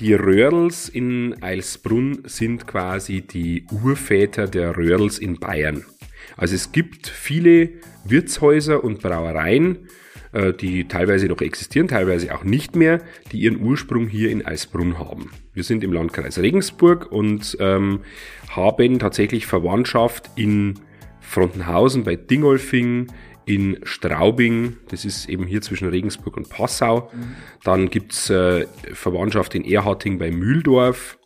Die Röhrls in Eilsbrunn sind quasi die Urväter der Röhrls in Bayern. Also es gibt viele Wirtshäuser und Brauereien, äh, die teilweise noch existieren, teilweise auch nicht mehr, die ihren Ursprung hier in Eisbrunn haben. Wir sind im Landkreis Regensburg und ähm, haben tatsächlich Verwandtschaft in Frontenhausen bei Dingolfing, in Straubing, das ist eben hier zwischen Regensburg und Passau. Mhm. Dann gibt's äh, Verwandtschaft in Erharting bei Mühldorf.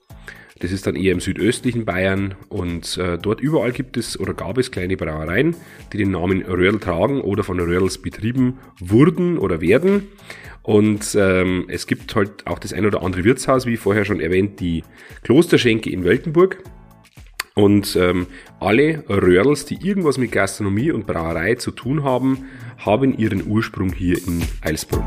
Das ist dann eher im südöstlichen Bayern und äh, dort überall gibt es oder gab es kleine Brauereien, die den Namen Röhrl tragen oder von Röhrls betrieben wurden oder werden. Und ähm, es gibt halt auch das ein oder andere Wirtshaus, wie vorher schon erwähnt, die Klosterschenke in Weltenburg. Und ähm, alle Röhrls, die irgendwas mit Gastronomie und Brauerei zu tun haben, haben ihren Ursprung hier in Eilsbrunn.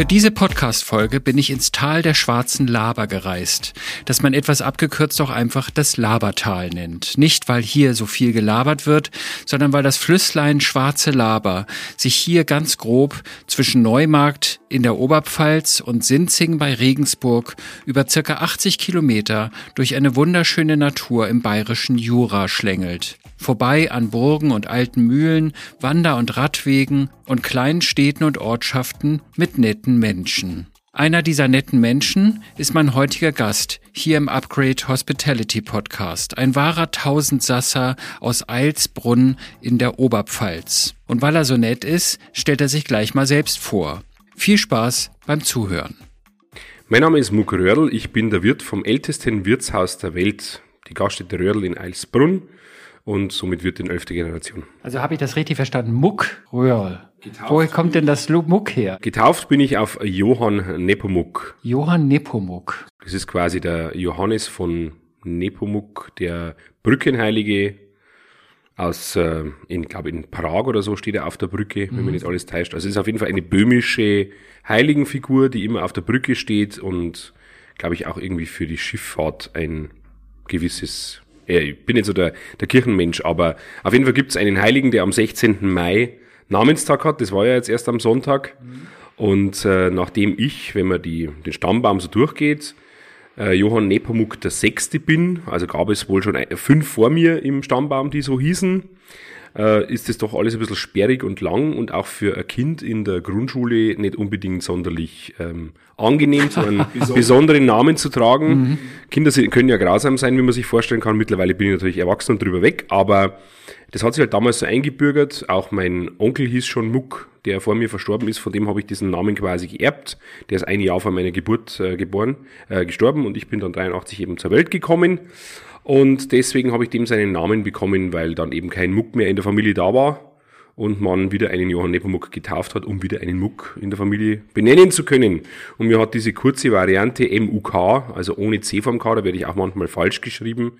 Für diese Podcast-Folge bin ich ins Tal der schwarzen Laber gereist, das man etwas abgekürzt auch einfach das Labertal nennt. Nicht, weil hier so viel gelabert wird, sondern weil das Flüsslein Schwarze Laber sich hier ganz grob zwischen Neumarkt in der Oberpfalz und Sinzing bei Regensburg über circa 80 Kilometer durch eine wunderschöne Natur im bayerischen Jura schlängelt vorbei an Burgen und alten Mühlen, Wander- und Radwegen und kleinen Städten und Ortschaften mit netten Menschen. Einer dieser netten Menschen ist mein heutiger Gast hier im Upgrade Hospitality Podcast, ein wahrer Tausendsasser aus Eilsbrunn in der Oberpfalz. Und weil er so nett ist, stellt er sich gleich mal selbst vor. Viel Spaß beim Zuhören. Mein Name ist Muck Röhrl, ich bin der Wirt vom ältesten Wirtshaus der Welt, die Gaststätte Röhrl in Eilsbrunn und somit wird in elfte Generation. Also habe ich das richtig verstanden? Muck Röhrl. Woher kommt denn das Muck her? Getauft bin ich auf Johann Nepomuk. Johann Nepomuk. Das ist quasi der Johannes von Nepomuk, der Brückenheilige aus, äh, in, glaube in Prag oder so steht er auf der Brücke, wenn mhm. man nicht alles täuscht. Also es ist auf jeden Fall eine böhmische Heiligenfigur, die immer auf der Brücke steht und glaube ich auch irgendwie für die Schifffahrt ein gewisses ich bin nicht so der, der Kirchenmensch, aber auf jeden Fall gibt es einen Heiligen, der am 16. Mai Namenstag hat. Das war ja jetzt erst am Sonntag. Mhm. Und äh, nachdem ich, wenn man die, den Stammbaum so durchgeht, äh, Johann Nepomuk der Sechste bin, also gab es wohl schon fünf vor mir im Stammbaum, die so hießen, äh, ist das doch alles ein bisschen sperrig und lang und auch für ein Kind in der Grundschule nicht unbedingt sonderlich ähm, angenehm, so einen besonderen Namen zu tragen. Mhm. Kinder können ja grausam sein, wie man sich vorstellen kann. Mittlerweile bin ich natürlich erwachsen und drüber weg, aber das hat sich halt damals so eingebürgert. Auch mein Onkel hieß schon Muck, der vor mir verstorben ist. Von dem habe ich diesen Namen quasi geerbt. Der ist ein Jahr vor meiner Geburt äh, geboren, äh, gestorben und ich bin dann 83 eben zur Welt gekommen. Und deswegen habe ich dem seinen Namen bekommen, weil dann eben kein Muck mehr in der Familie da war und man wieder einen Johann Nepomuk getauft hat, um wieder einen Muck in der Familie benennen zu können. Und mir hat diese kurze Variante MUK, also ohne C vom K, da werde ich auch manchmal falsch geschrieben,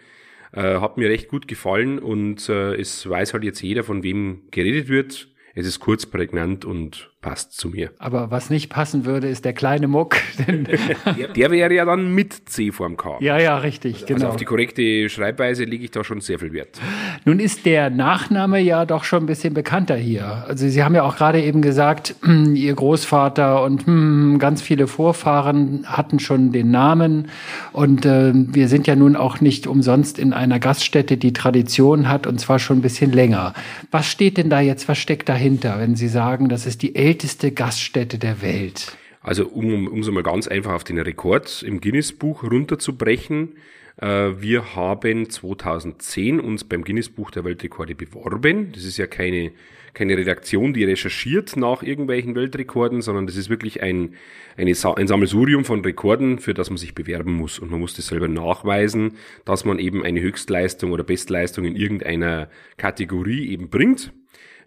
äh, hat mir recht gut gefallen und äh, es weiß halt jetzt jeder, von wem geredet wird. Es ist kurz, prägnant und passt zu mir. Aber was nicht passen würde, ist der kleine Muck. der, wäre ja dann mit C vorm K. Ja, ja, richtig, also genau. auf die korrekte Schreibweise lege ich da schon sehr viel Wert. Nun ist der Nachname ja doch schon ein bisschen bekannter hier. Also Sie haben ja auch gerade eben gesagt, Ihr Großvater und hm, ganz viele Vorfahren hatten schon den Namen. Und äh, wir sind ja nun auch nicht umsonst in einer Gaststätte, die Tradition hat und zwar schon ein bisschen länger. Was steht denn da jetzt, was steckt dahinter, wenn Sie sagen, das ist die älteste Gaststätte der Welt? Also um, so mal ganz einfach auf den Rekord im Guinness-Buch runterzubrechen, äh, wir haben 2010 uns beim Guinness-Buch der Weltrekorde beworben. Das ist ja keine, keine Redaktion, die recherchiert nach irgendwelchen Weltrekorden, sondern das ist wirklich ein, eine, ein Sammelsurium von Rekorden, für das man sich bewerben muss. Und man muss das selber nachweisen, dass man eben eine Höchstleistung oder Bestleistung in irgendeiner Kategorie eben bringt.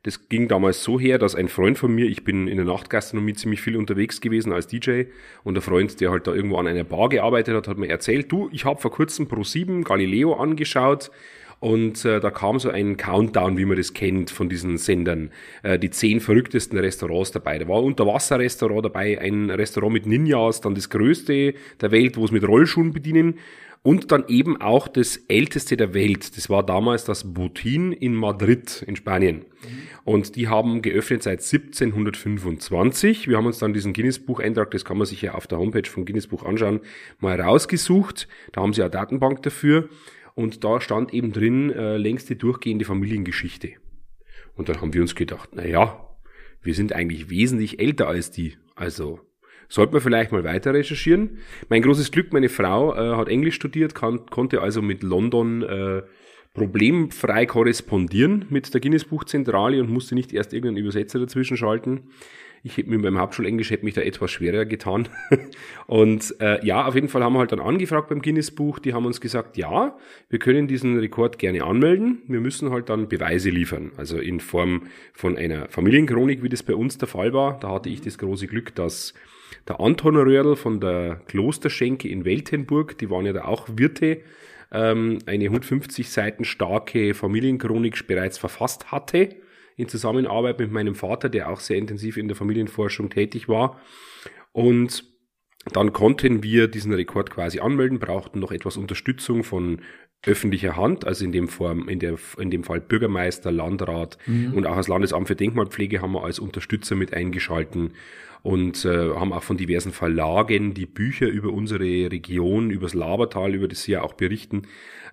Das ging damals so her, dass ein Freund von mir, ich bin in der Nachtgastronomie ziemlich viel unterwegs gewesen als DJ und der Freund, der halt da irgendwo an einer Bar gearbeitet hat, hat mir erzählt, du, ich habe vor kurzem Pro7 Galileo angeschaut und äh, da kam so ein Countdown, wie man das kennt von diesen Sendern. Äh, die zehn verrücktesten Restaurants dabei. Da war ein Unterwasserrestaurant dabei, ein Restaurant mit Ninjas, dann das größte der Welt, wo es mit Rollschuhen bedienen und dann eben auch das älteste der Welt. Das war damals das Botin in Madrid in Spanien. Und die haben geöffnet seit 1725. Wir haben uns dann diesen Guinness-Buch-Eintrag, das kann man sich ja auf der Homepage vom Guinness-Buch anschauen, mal rausgesucht. Da haben sie eine Datenbank dafür. Und da stand eben drin äh, längste durchgehende Familiengeschichte. Und dann haben wir uns gedacht, na ja, wir sind eigentlich wesentlich älter als die. Also sollte man vielleicht mal weiter recherchieren. Mein großes Glück, meine Frau äh, hat Englisch studiert, kann, konnte also mit London äh, problemfrei korrespondieren mit der Guinness Buchzentrale und musste nicht erst irgendeinen Übersetzer dazwischen schalten. Ich hätte mit meinem Hauptschulenglisch hätte mich da etwas schwerer getan. und äh, ja, auf jeden Fall haben wir halt dann angefragt beim Guinness Buch. Die haben uns gesagt, ja, wir können diesen Rekord gerne anmelden. Wir müssen halt dann Beweise liefern. Also in Form von einer Familienchronik, wie das bei uns der Fall war. Da hatte ich das große Glück, dass der Anton Röhrl von der Klosterschenke in Weltenburg, die waren ja da auch Wirte, ähm, eine 150 Seiten starke Familienchronik bereits verfasst hatte in Zusammenarbeit mit meinem Vater, der auch sehr intensiv in der Familienforschung tätig war. Und dann konnten wir diesen Rekord quasi anmelden, brauchten noch etwas Unterstützung von öffentlicher Hand, also in dem Form, in, der, in dem Fall Bürgermeister, Landrat mhm. und auch das Landesamt für Denkmalpflege haben wir als Unterstützer mit eingeschalten und äh, haben auch von diversen Verlagen die Bücher über unsere Region, über das Labertal, über das sie ja auch berichten,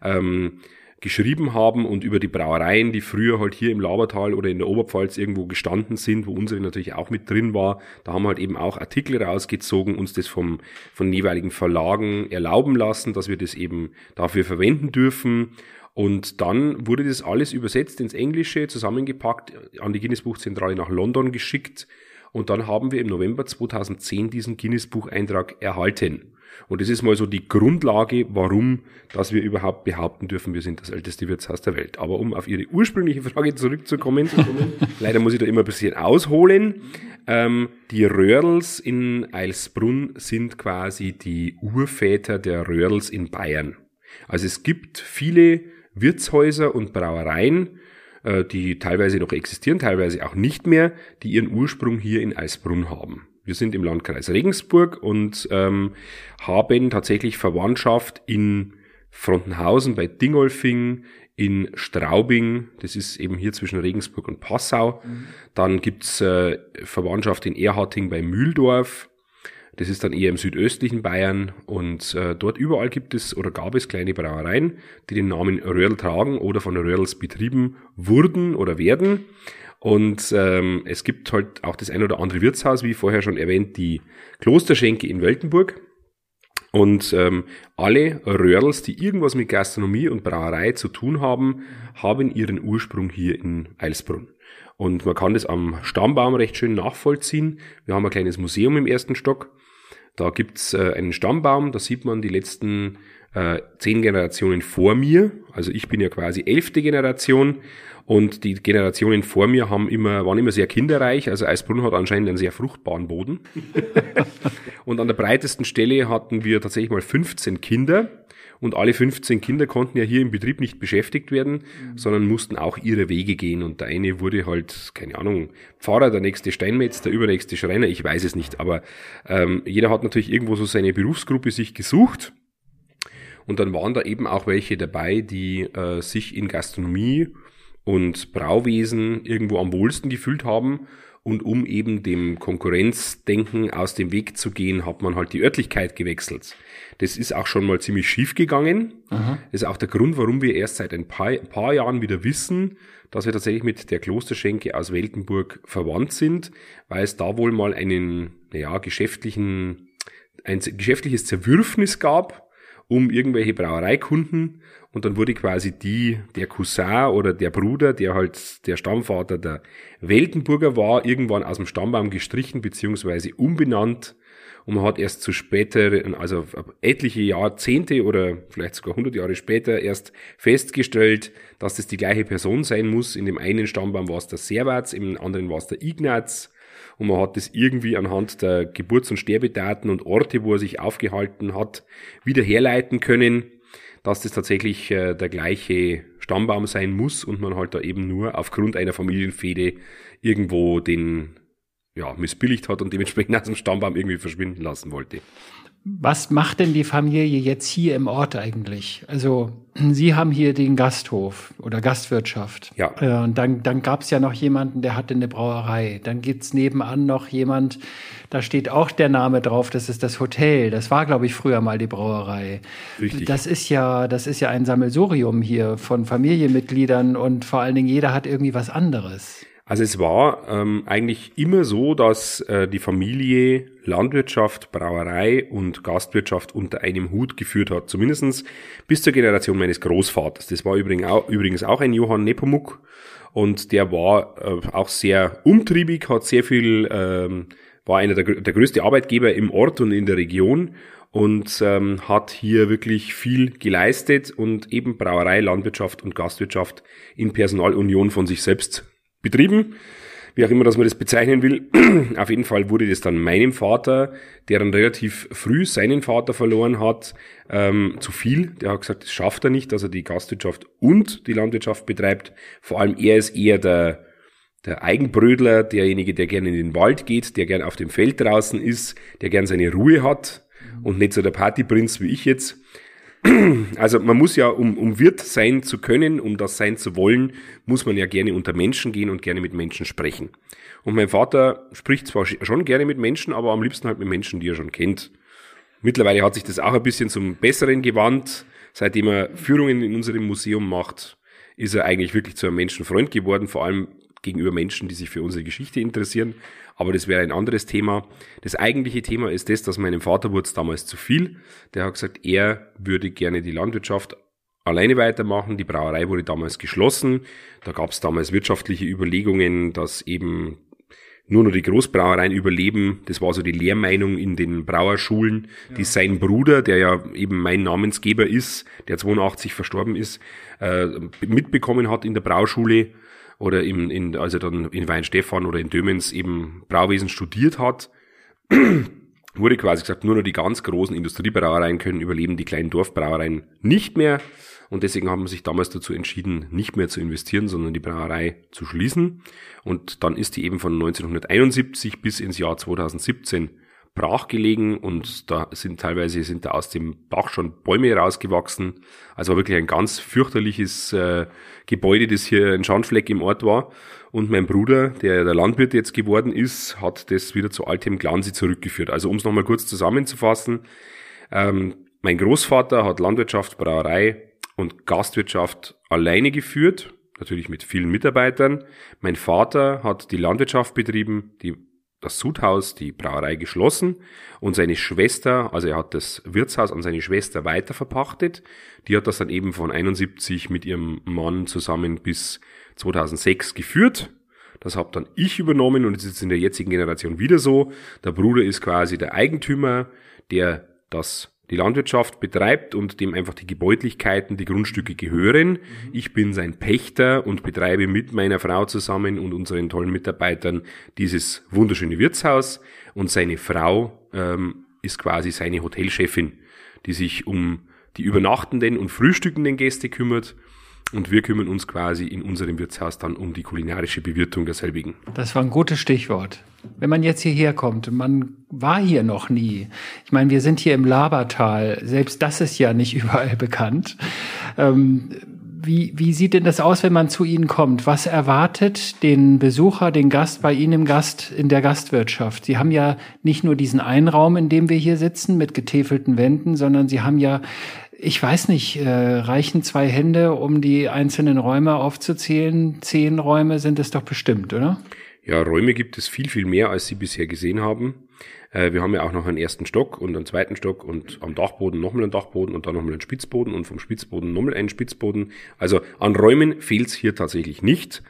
ähm, geschrieben haben und über die Brauereien, die früher halt hier im Labertal oder in der Oberpfalz irgendwo gestanden sind, wo unsere natürlich auch mit drin war. Da haben wir halt eben auch Artikel rausgezogen, uns das vom, von jeweiligen Verlagen erlauben lassen, dass wir das eben dafür verwenden dürfen. Und dann wurde das alles übersetzt ins Englische, zusammengepackt, an die Guinness Buchzentrale nach London geschickt. Und dann haben wir im November 2010 diesen Guinness Bucheintrag erhalten. Und das ist mal so die Grundlage, warum, dass wir überhaupt behaupten dürfen, wir sind das älteste Wirtshaus der Welt. Aber um auf Ihre ursprüngliche Frage zurückzukommen, leider muss ich da immer ein bisschen ausholen. Ähm, die Röhrls in Eilsbrunn sind quasi die Urväter der Röhrls in Bayern. Also es gibt viele Wirtshäuser und Brauereien, äh, die teilweise noch existieren, teilweise auch nicht mehr, die ihren Ursprung hier in Eisbrunn haben. Wir sind im Landkreis Regensburg und ähm, haben tatsächlich Verwandtschaft in Frontenhausen bei Dingolfing, in Straubing, das ist eben hier zwischen Regensburg und Passau. Mhm. Dann gibt's äh, Verwandtschaft in Erharting bei Mühldorf. Das ist dann eher im südöstlichen Bayern und äh, dort überall gibt es oder gab es kleine Brauereien, die den Namen Röhrl tragen oder von Röhrls betrieben wurden oder werden. Und ähm, es gibt halt auch das ein oder andere Wirtshaus, wie vorher schon erwähnt, die Klosterschenke in Weltenburg. Und ähm, alle Röhrls, die irgendwas mit Gastronomie und Brauerei zu tun haben, haben ihren Ursprung hier in Eilsbrunn. Und man kann das am Stammbaum recht schön nachvollziehen. Wir haben ein kleines Museum im ersten Stock. Da gibt's äh, einen Stammbaum, da sieht man die letzten äh, zehn Generationen vor mir. Also ich bin ja quasi elfte Generation und die Generationen vor mir haben immer, waren immer sehr kinderreich. Also Eisbrunn hat anscheinend einen sehr fruchtbaren Boden. und an der breitesten Stelle hatten wir tatsächlich mal 15 Kinder. Und alle 15 Kinder konnten ja hier im Betrieb nicht beschäftigt werden, mhm. sondern mussten auch ihre Wege gehen. Und der eine wurde halt, keine Ahnung, Pfarrer, der nächste Steinmetz, der übernächste Schreiner, ich weiß es nicht. Aber ähm, jeder hat natürlich irgendwo so seine Berufsgruppe sich gesucht. Und dann waren da eben auch welche dabei, die äh, sich in Gastronomie und Brauwesen irgendwo am wohlsten gefühlt haben. Und um eben dem Konkurrenzdenken aus dem Weg zu gehen, hat man halt die Örtlichkeit gewechselt. Das ist auch schon mal ziemlich schief gegangen. Aha. Das ist auch der Grund, warum wir erst seit ein paar, ein paar Jahren wieder wissen, dass wir tatsächlich mit der Klosterschenke aus Weltenburg verwandt sind, weil es da wohl mal einen, naja, geschäftlichen, ein geschäftliches Zerwürfnis gab um irgendwelche Brauereikunden und dann wurde quasi die, der Cousin oder der Bruder, der halt der Stammvater der Weltenburger war, irgendwann aus dem Stammbaum gestrichen beziehungsweise umbenannt und man hat erst zu später, also etliche Jahrzehnte oder vielleicht sogar 100 Jahre später erst festgestellt, dass das die gleiche Person sein muss. In dem einen Stammbaum war es der Servats, im anderen war es der Ignaz und man hat das irgendwie anhand der Geburts- und Sterbedaten und Orte, wo er sich aufgehalten hat, wieder herleiten können, dass das tatsächlich äh, der gleiche Stammbaum sein muss und man halt da eben nur aufgrund einer Familienfehde irgendwo den ja, missbilligt hat und dementsprechend aus dem Stammbaum irgendwie verschwinden lassen wollte. Was macht denn die Familie jetzt hier im Ort eigentlich? Also Sie haben hier den Gasthof oder Gastwirtschaft. Ja. Äh, und dann, dann gab es ja noch jemanden, der hatte eine Brauerei. Dann gibt's nebenan noch jemand, da steht auch der Name drauf, das ist das Hotel. Das war, glaube ich, früher mal die Brauerei. Richtig. Das ist ja, das ist ja ein Sammelsurium hier von Familienmitgliedern und vor allen Dingen jeder hat irgendwie was anderes. Also es war ähm, eigentlich immer so, dass äh, die Familie Landwirtschaft, Brauerei und Gastwirtschaft unter einem Hut geführt hat. Zumindestens bis zur Generation meines Großvaters. Das war übrigens auch, ein Johann Nepomuk und der war äh, auch sehr umtriebig, hat sehr viel, ähm, war einer der, der größte Arbeitgeber im Ort und in der Region und ähm, hat hier wirklich viel geleistet und eben Brauerei, Landwirtschaft und Gastwirtschaft in Personalunion von sich selbst betrieben, wie auch immer, dass man das bezeichnen will. Auf jeden Fall wurde das dann meinem Vater, der dann relativ früh seinen Vater verloren hat, ähm, zu viel. Der hat gesagt, das schafft er nicht, dass er die Gastwirtschaft und die Landwirtschaft betreibt. Vor allem er ist eher der, der Eigenbrödler, derjenige, der gerne in den Wald geht, der gern auf dem Feld draußen ist, der gern seine Ruhe hat und nicht so der Partyprinz wie ich jetzt. Also man muss ja, um, um Wirt sein zu können, um das sein zu wollen, muss man ja gerne unter Menschen gehen und gerne mit Menschen sprechen. Und mein Vater spricht zwar schon gerne mit Menschen, aber am liebsten halt mit Menschen, die er schon kennt. Mittlerweile hat sich das auch ein bisschen zum Besseren gewandt. Seitdem er Führungen in unserem Museum macht, ist er eigentlich wirklich zu einem Menschenfreund geworden, vor allem gegenüber Menschen, die sich für unsere Geschichte interessieren. Aber das wäre ein anderes Thema. Das eigentliche Thema ist das, dass meinem Vater wurde es damals zu viel. Der hat gesagt, er würde gerne die Landwirtschaft alleine weitermachen. Die Brauerei wurde damals geschlossen. Da gab es damals wirtschaftliche Überlegungen, dass eben nur noch die Großbrauereien überleben. Das war so die Lehrmeinung in den Brauerschulen, ja. die sein Bruder, der ja eben mein Namensgeber ist, der 82 verstorben ist, äh, mitbekommen hat in der Brauschule oder im, in, als er dann in Weinstefan oder in Dömens eben Brauwesen studiert hat, wurde quasi gesagt, nur noch die ganz großen Industriebrauereien können überleben, die kleinen Dorfbrauereien nicht mehr. Und deswegen haben sie sich damals dazu entschieden, nicht mehr zu investieren, sondern die Brauerei zu schließen. Und dann ist die eben von 1971 bis ins Jahr 2017 brach gelegen und da sind teilweise sind da aus dem Bach schon Bäume rausgewachsen. Also war wirklich ein ganz fürchterliches äh, Gebäude, das hier ein Schandfleck im Ort war. Und mein Bruder, der der Landwirt jetzt geworden ist, hat das wieder zu altem Glanze zurückgeführt. Also um es nochmal kurz zusammenzufassen, ähm, mein Großvater hat Landwirtschaft, Brauerei und Gastwirtschaft alleine geführt, natürlich mit vielen Mitarbeitern. Mein Vater hat die Landwirtschaft betrieben, die das Sudhaus, die Brauerei geschlossen und seine Schwester, also er hat das Wirtshaus an seine Schwester weiter verpachtet. Die hat das dann eben von 71 mit ihrem Mann zusammen bis 2006 geführt. Das habe dann ich übernommen und es ist in der jetzigen Generation wieder so. Der Bruder ist quasi der Eigentümer, der das die Landwirtschaft betreibt und dem einfach die Gebäudlichkeiten, die Grundstücke gehören. Ich bin sein Pächter und betreibe mit meiner Frau zusammen und unseren tollen Mitarbeitern dieses wunderschöne Wirtshaus und seine Frau ähm, ist quasi seine Hotelchefin, die sich um die übernachtenden und frühstückenden Gäste kümmert und wir kümmern uns quasi in unserem Wirtshaus dann um die kulinarische Bewirtung derselbigen. Das war ein gutes Stichwort. Wenn man jetzt hierher kommt, man war hier noch nie. Ich meine, wir sind hier im Labertal. Selbst das ist ja nicht überall bekannt. Ähm, wie, wie sieht denn das aus, wenn man zu Ihnen kommt? Was erwartet den Besucher, den Gast bei Ihnen im Gast, in der Gastwirtschaft? Sie haben ja nicht nur diesen einen Raum, in dem wir hier sitzen, mit getäfelten Wänden, sondern Sie haben ja ich weiß nicht, äh, reichen zwei Hände, um die einzelnen Räume aufzuzählen? Zehn Räume sind es doch bestimmt, oder? Ja, Räume gibt es viel, viel mehr, als Sie bisher gesehen haben. Äh, wir haben ja auch noch einen ersten Stock und einen zweiten Stock und am Dachboden nochmal einen Dachboden und dann nochmal einen Spitzboden und vom Spitzboden nochmal einen Spitzboden. Also an Räumen fehlt es hier tatsächlich nicht.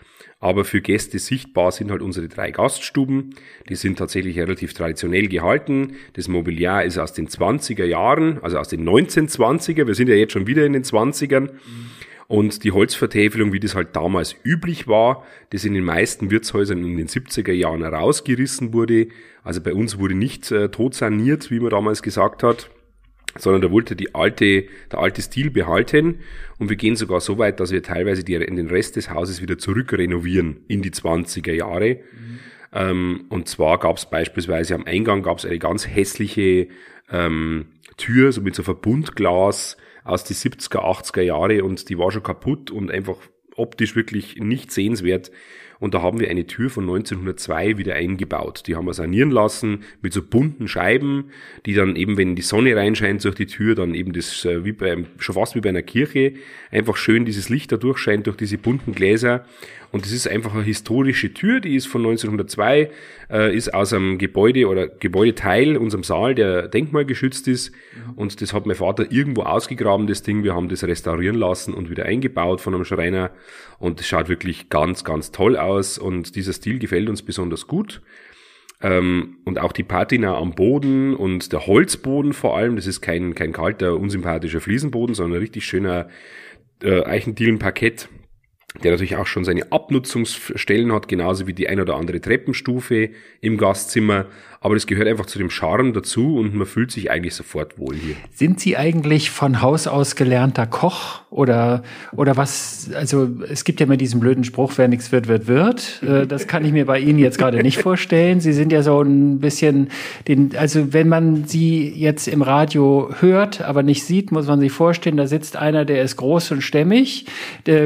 Aber für Gäste sichtbar sind halt unsere drei Gaststuben. Die sind tatsächlich relativ traditionell gehalten. Das Mobiliar ist aus den 20er Jahren, also aus den 1920er. Wir sind ja jetzt schon wieder in den 20ern. Und die Holzvertäfelung, wie das halt damals üblich war, das in den meisten Wirtshäusern in den 70er Jahren herausgerissen wurde. Also bei uns wurde nicht äh, tot saniert, wie man damals gesagt hat sondern da wollte die alte, der alte Stil behalten und wir gehen sogar so weit, dass wir teilweise die, den Rest des Hauses wieder zurück renovieren in die 20er Jahre. Mhm. Ähm, und zwar gab es beispielsweise am Eingang gab es eine ganz hässliche ähm, Tür, so mit so Verbundglas aus die 70er, 80er Jahre und die war schon kaputt und einfach optisch wirklich nicht sehenswert. Und da haben wir eine Tür von 1902 wieder eingebaut. Die haben wir sanieren lassen mit so bunten Scheiben, die dann eben, wenn die Sonne reinscheint durch die Tür, dann eben das äh, wie bei, schon fast wie bei einer Kirche, einfach schön dieses Licht da durchscheint durch diese bunten Gläser. Und das ist einfach eine historische Tür, die ist von 1902, äh, ist aus einem Gebäude oder Gebäudeteil, unserem Saal, der denkmalgeschützt ist. Und das hat mein Vater irgendwo ausgegraben, das Ding. Wir haben das restaurieren lassen und wieder eingebaut von einem Schreiner. Und es schaut wirklich ganz, ganz toll aus. Und dieser Stil gefällt uns besonders gut. Ähm, und auch die Patina am Boden und der Holzboden vor allem, das ist kein, kein kalter, unsympathischer Fliesenboden, sondern ein richtig schöner äh, Eichendielenparkett der natürlich auch schon seine Abnutzungsstellen hat, genauso wie die ein oder andere Treppenstufe im Gastzimmer. Aber das gehört einfach zu dem Charme dazu und man fühlt sich eigentlich sofort wohl hier. Sind Sie eigentlich von Haus aus gelernter Koch oder, oder was? Also es gibt ja immer diesen blöden Spruch, wer nichts wird, wird, wird. Äh, das kann ich mir bei Ihnen jetzt gerade nicht vorstellen. Sie sind ja so ein bisschen den, also wenn man Sie jetzt im Radio hört, aber nicht sieht, muss man sich vorstellen, da sitzt einer, der ist groß und stämmig,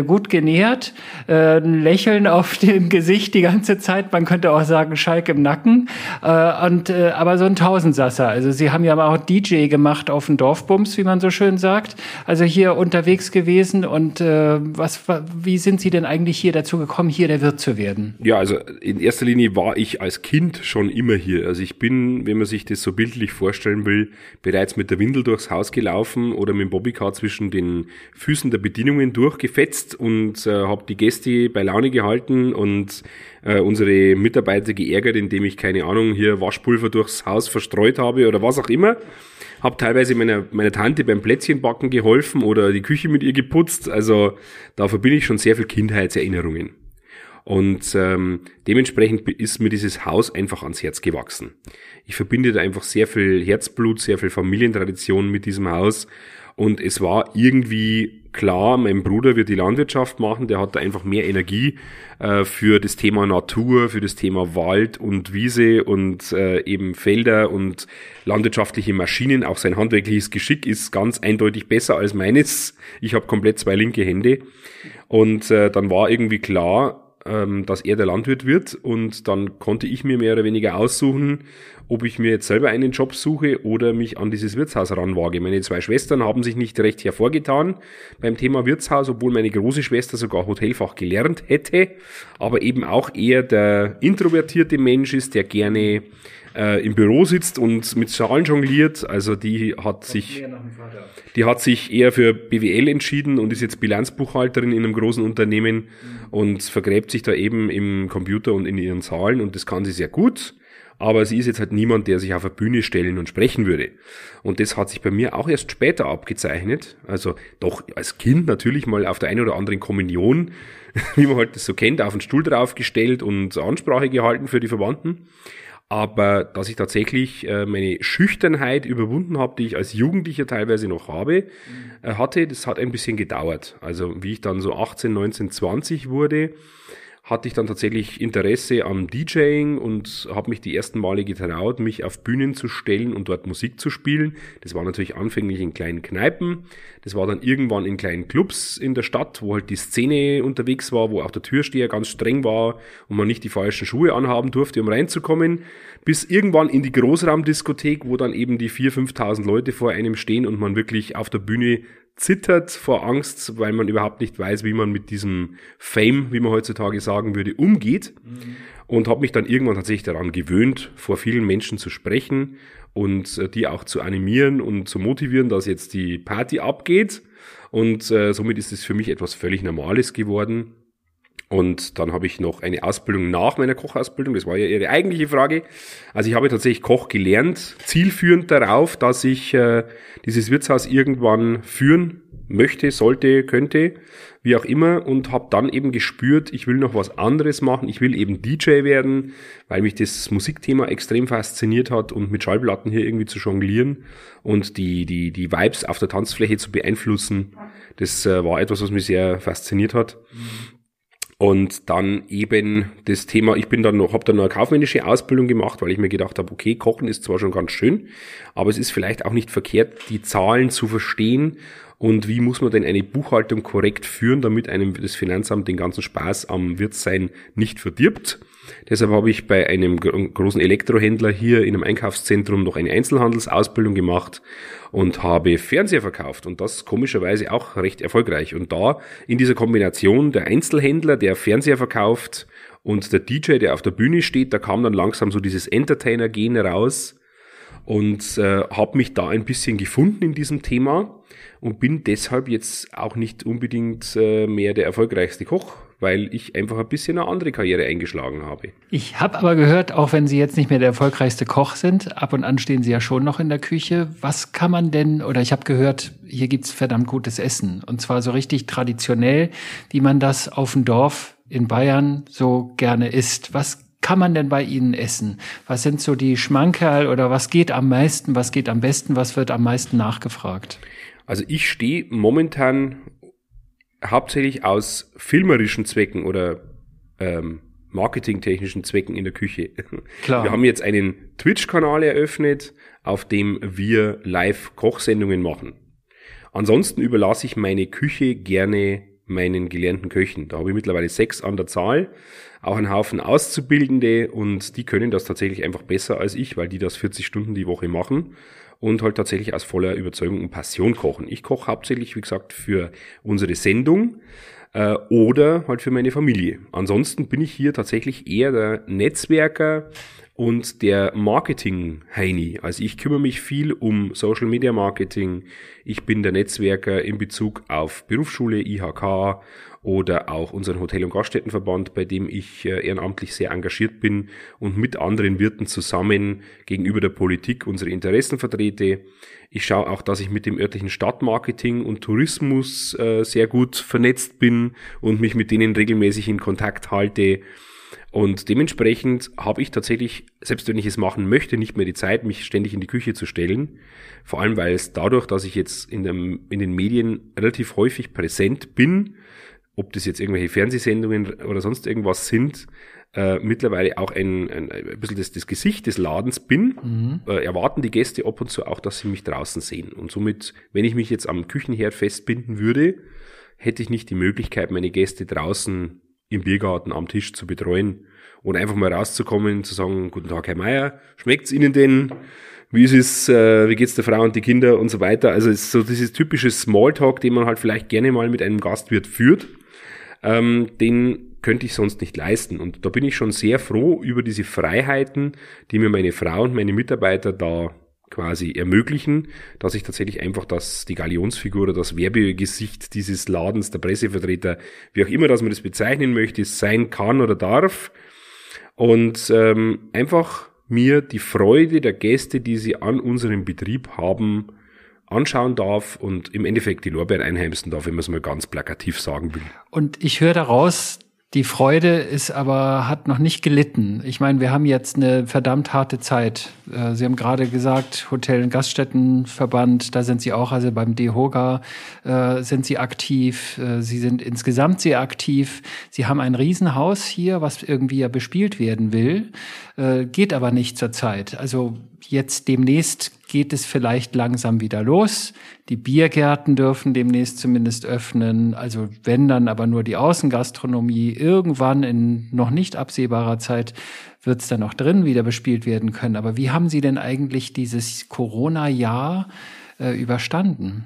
gut genährt, äh, ein Lächeln auf dem Gesicht die ganze Zeit. Man könnte auch sagen, Schalk im Nacken. Äh, und äh, aber so ein Tausendsasser. Also sie haben ja auch DJ gemacht auf dem Dorfbums, wie man so schön sagt. Also hier unterwegs gewesen und äh, was, wie sind Sie denn eigentlich hier dazu gekommen, hier der Wirt zu werden? Ja, also in erster Linie war ich als Kind schon immer hier. Also ich bin, wenn man sich das so bildlich vorstellen will, bereits mit der Windel durchs Haus gelaufen oder mit dem Bobbycar zwischen den Füßen der Bedienungen durchgefetzt und äh, habe die Gäste bei Laune gehalten und äh, unsere Mitarbeiter geärgert, indem ich, keine Ahnung, hier Waschpulver durchs Haus verstreut habe oder was auch immer. Hab teilweise meiner, meiner Tante beim Plätzchenbacken geholfen oder die Küche mit ihr geputzt. Also da verbinde ich schon sehr viel Kindheitserinnerungen. Und ähm, dementsprechend ist mir dieses Haus einfach ans Herz gewachsen. Ich verbinde da einfach sehr viel Herzblut, sehr viel Familientradition mit diesem Haus. Und es war irgendwie klar, mein Bruder wird die Landwirtschaft machen, der hat da einfach mehr Energie äh, für das Thema Natur, für das Thema Wald und Wiese und äh, eben Felder und landwirtschaftliche Maschinen. Auch sein handwerkliches Geschick ist ganz eindeutig besser als meines. Ich habe komplett zwei linke Hände. Und äh, dann war irgendwie klar, ähm, dass er der Landwirt wird und dann konnte ich mir mehr oder weniger aussuchen, ob ich mir jetzt selber einen Job suche oder mich an dieses Wirtshaus ranwage. Meine zwei Schwestern haben sich nicht recht hervorgetan beim Thema Wirtshaus, obwohl meine große Schwester sogar Hotelfach gelernt hätte, aber eben auch eher der introvertierte Mensch ist, der gerne äh, im Büro sitzt und mit Zahlen jongliert. Also die hat sich, die hat sich eher für BWL entschieden und ist jetzt Bilanzbuchhalterin in einem großen Unternehmen mhm. und vergräbt sich da eben im Computer und in ihren Zahlen und das kann sie sehr gut aber sie ist jetzt halt niemand, der sich auf eine Bühne stellen und sprechen würde. Und das hat sich bei mir auch erst später abgezeichnet. Also doch als Kind natürlich mal auf der einen oder anderen Kommunion, wie man halt das so kennt, auf den Stuhl draufgestellt und Ansprache gehalten für die Verwandten. Aber dass ich tatsächlich äh, meine Schüchternheit überwunden habe, die ich als Jugendlicher teilweise noch habe, äh, hatte, das hat ein bisschen gedauert. Also wie ich dann so 18, 19, 20 wurde, hatte ich dann tatsächlich Interesse am DJing und habe mich die ersten Male getraut, mich auf Bühnen zu stellen und dort Musik zu spielen. Das war natürlich anfänglich in kleinen Kneipen. Das war dann irgendwann in kleinen Clubs in der Stadt, wo halt die Szene unterwegs war, wo auch der Türsteher ganz streng war und man nicht die falschen Schuhe anhaben durfte, um reinzukommen. Bis irgendwann in die Großraumdiskothek, wo dann eben die 4.000, 5.000 Leute vor einem stehen und man wirklich auf der Bühne zittert vor Angst, weil man überhaupt nicht weiß, wie man mit diesem Fame, wie man heutzutage sagen würde, umgeht. Mhm. Und habe mich dann irgendwann tatsächlich daran gewöhnt, vor vielen Menschen zu sprechen und äh, die auch zu animieren und zu motivieren, dass jetzt die Party abgeht. Und äh, somit ist es für mich etwas völlig Normales geworden. Und dann habe ich noch eine Ausbildung nach meiner Kochausbildung. Das war ja Ihre eigentliche Frage. Also ich habe tatsächlich Koch gelernt, zielführend darauf, dass ich äh, dieses Wirtshaus irgendwann führen möchte, sollte, könnte, wie auch immer. Und habe dann eben gespürt, ich will noch was anderes machen. Ich will eben DJ werden, weil mich das Musikthema extrem fasziniert hat und mit Schallplatten hier irgendwie zu jonglieren und die, die, die Vibes auf der Tanzfläche zu beeinflussen. Das äh, war etwas, was mich sehr fasziniert hat. Mhm. Und dann eben das Thema, ich bin dann noch, habe dann noch eine kaufmännische Ausbildung gemacht, weil ich mir gedacht habe, okay, Kochen ist zwar schon ganz schön, aber es ist vielleicht auch nicht verkehrt, die Zahlen zu verstehen und wie muss man denn eine Buchhaltung korrekt führen, damit einem das Finanzamt den ganzen Spaß am Wirtsein nicht verdirbt. Deshalb habe ich bei einem großen Elektrohändler hier in einem Einkaufszentrum noch eine Einzelhandelsausbildung gemacht und habe Fernseher verkauft und das komischerweise auch recht erfolgreich. Und da in dieser Kombination der Einzelhändler, der Fernseher verkauft und der DJ, der auf der Bühne steht, da kam dann langsam so dieses Entertainer-Gehen raus und äh, habe mich da ein bisschen gefunden in diesem Thema und bin deshalb jetzt auch nicht unbedingt äh, mehr der erfolgreichste Koch, weil ich einfach ein bisschen eine andere Karriere eingeschlagen habe. Ich habe aber gehört, auch wenn Sie jetzt nicht mehr der erfolgreichste Koch sind, ab und an stehen Sie ja schon noch in der Küche. Was kann man denn, oder ich habe gehört, hier gibt's verdammt gutes Essen und zwar so richtig traditionell, wie man das auf dem Dorf in Bayern so gerne isst. Was kann man denn bei Ihnen essen? Was sind so die Schmankerl oder was geht am meisten, was geht am besten, was wird am meisten nachgefragt? Also ich stehe momentan hauptsächlich aus filmerischen Zwecken oder ähm, marketingtechnischen Zwecken in der Küche. Klar. Wir haben jetzt einen Twitch-Kanal eröffnet, auf dem wir Live-Kochsendungen machen. Ansonsten überlasse ich meine Küche gerne meinen gelernten Köchen. Da habe ich mittlerweile sechs an der Zahl, auch einen Haufen Auszubildende und die können das tatsächlich einfach besser als ich, weil die das 40 Stunden die Woche machen und halt tatsächlich aus voller Überzeugung und Passion kochen. Ich koche hauptsächlich, wie gesagt, für unsere Sendung äh, oder halt für meine Familie. Ansonsten bin ich hier tatsächlich eher der Netzwerker und der Marketing-Heini. Also ich kümmere mich viel um Social Media Marketing. Ich bin der Netzwerker in Bezug auf Berufsschule, IHK oder auch unseren Hotel- und Gaststättenverband, bei dem ich äh, ehrenamtlich sehr engagiert bin und mit anderen Wirten zusammen gegenüber der Politik unsere Interessen vertrete. Ich schaue auch, dass ich mit dem örtlichen Stadtmarketing und Tourismus äh, sehr gut vernetzt bin und mich mit denen regelmäßig in Kontakt halte. Und dementsprechend habe ich tatsächlich, selbst wenn ich es machen möchte, nicht mehr die Zeit, mich ständig in die Küche zu stellen. Vor allem, weil es dadurch, dass ich jetzt in, dem, in den Medien relativ häufig präsent bin, ob das jetzt irgendwelche Fernsehsendungen oder sonst irgendwas sind, äh, mittlerweile auch ein, ein, ein bisschen das, das Gesicht des Ladens bin, mhm. äh, erwarten die Gäste ab und zu auch, dass sie mich draußen sehen. Und somit, wenn ich mich jetzt am Küchenherd festbinden würde, hätte ich nicht die Möglichkeit, meine Gäste draußen im Biergarten am Tisch zu betreuen und einfach mal rauszukommen, zu sagen, guten Tag, Herr Meier, schmeckt's Ihnen denn? Wie ist es, äh, wie geht's der Frau und die Kinder und so weiter? Also es ist so dieses typische Smalltalk, den man halt vielleicht gerne mal mit einem Gastwirt führt ähm, den könnte ich sonst nicht leisten. Und da bin ich schon sehr froh über diese Freiheiten, die mir meine Frau und meine Mitarbeiter da quasi ermöglichen, dass ich tatsächlich einfach das, die Galionsfigur oder das Werbegesicht dieses Ladens, der Pressevertreter, wie auch immer, dass man das bezeichnen möchte, sein kann oder darf. Und ähm, einfach mir die Freude der Gäste, die sie an unserem Betrieb haben, anschauen darf und im Endeffekt die Lorbeeren einheimsen darf, wenn man es mal ganz plakativ sagen will. Und ich höre daraus, die Freude ist aber, hat noch nicht gelitten. Ich meine, wir haben jetzt eine verdammt harte Zeit. Äh, Sie haben gerade gesagt, Hotel- und Gaststättenverband, da sind Sie auch, also beim DEHOGA äh, sind Sie aktiv. Äh, Sie sind insgesamt sehr aktiv. Sie haben ein Riesenhaus hier, was irgendwie ja bespielt werden will, geht aber nicht zur Zeit. Also jetzt demnächst geht es vielleicht langsam wieder los. Die Biergärten dürfen demnächst zumindest öffnen. Also wenn dann aber nur die Außengastronomie. Irgendwann in noch nicht absehbarer Zeit wird es dann auch drin wieder bespielt werden können. Aber wie haben Sie denn eigentlich dieses Corona-Jahr äh, überstanden?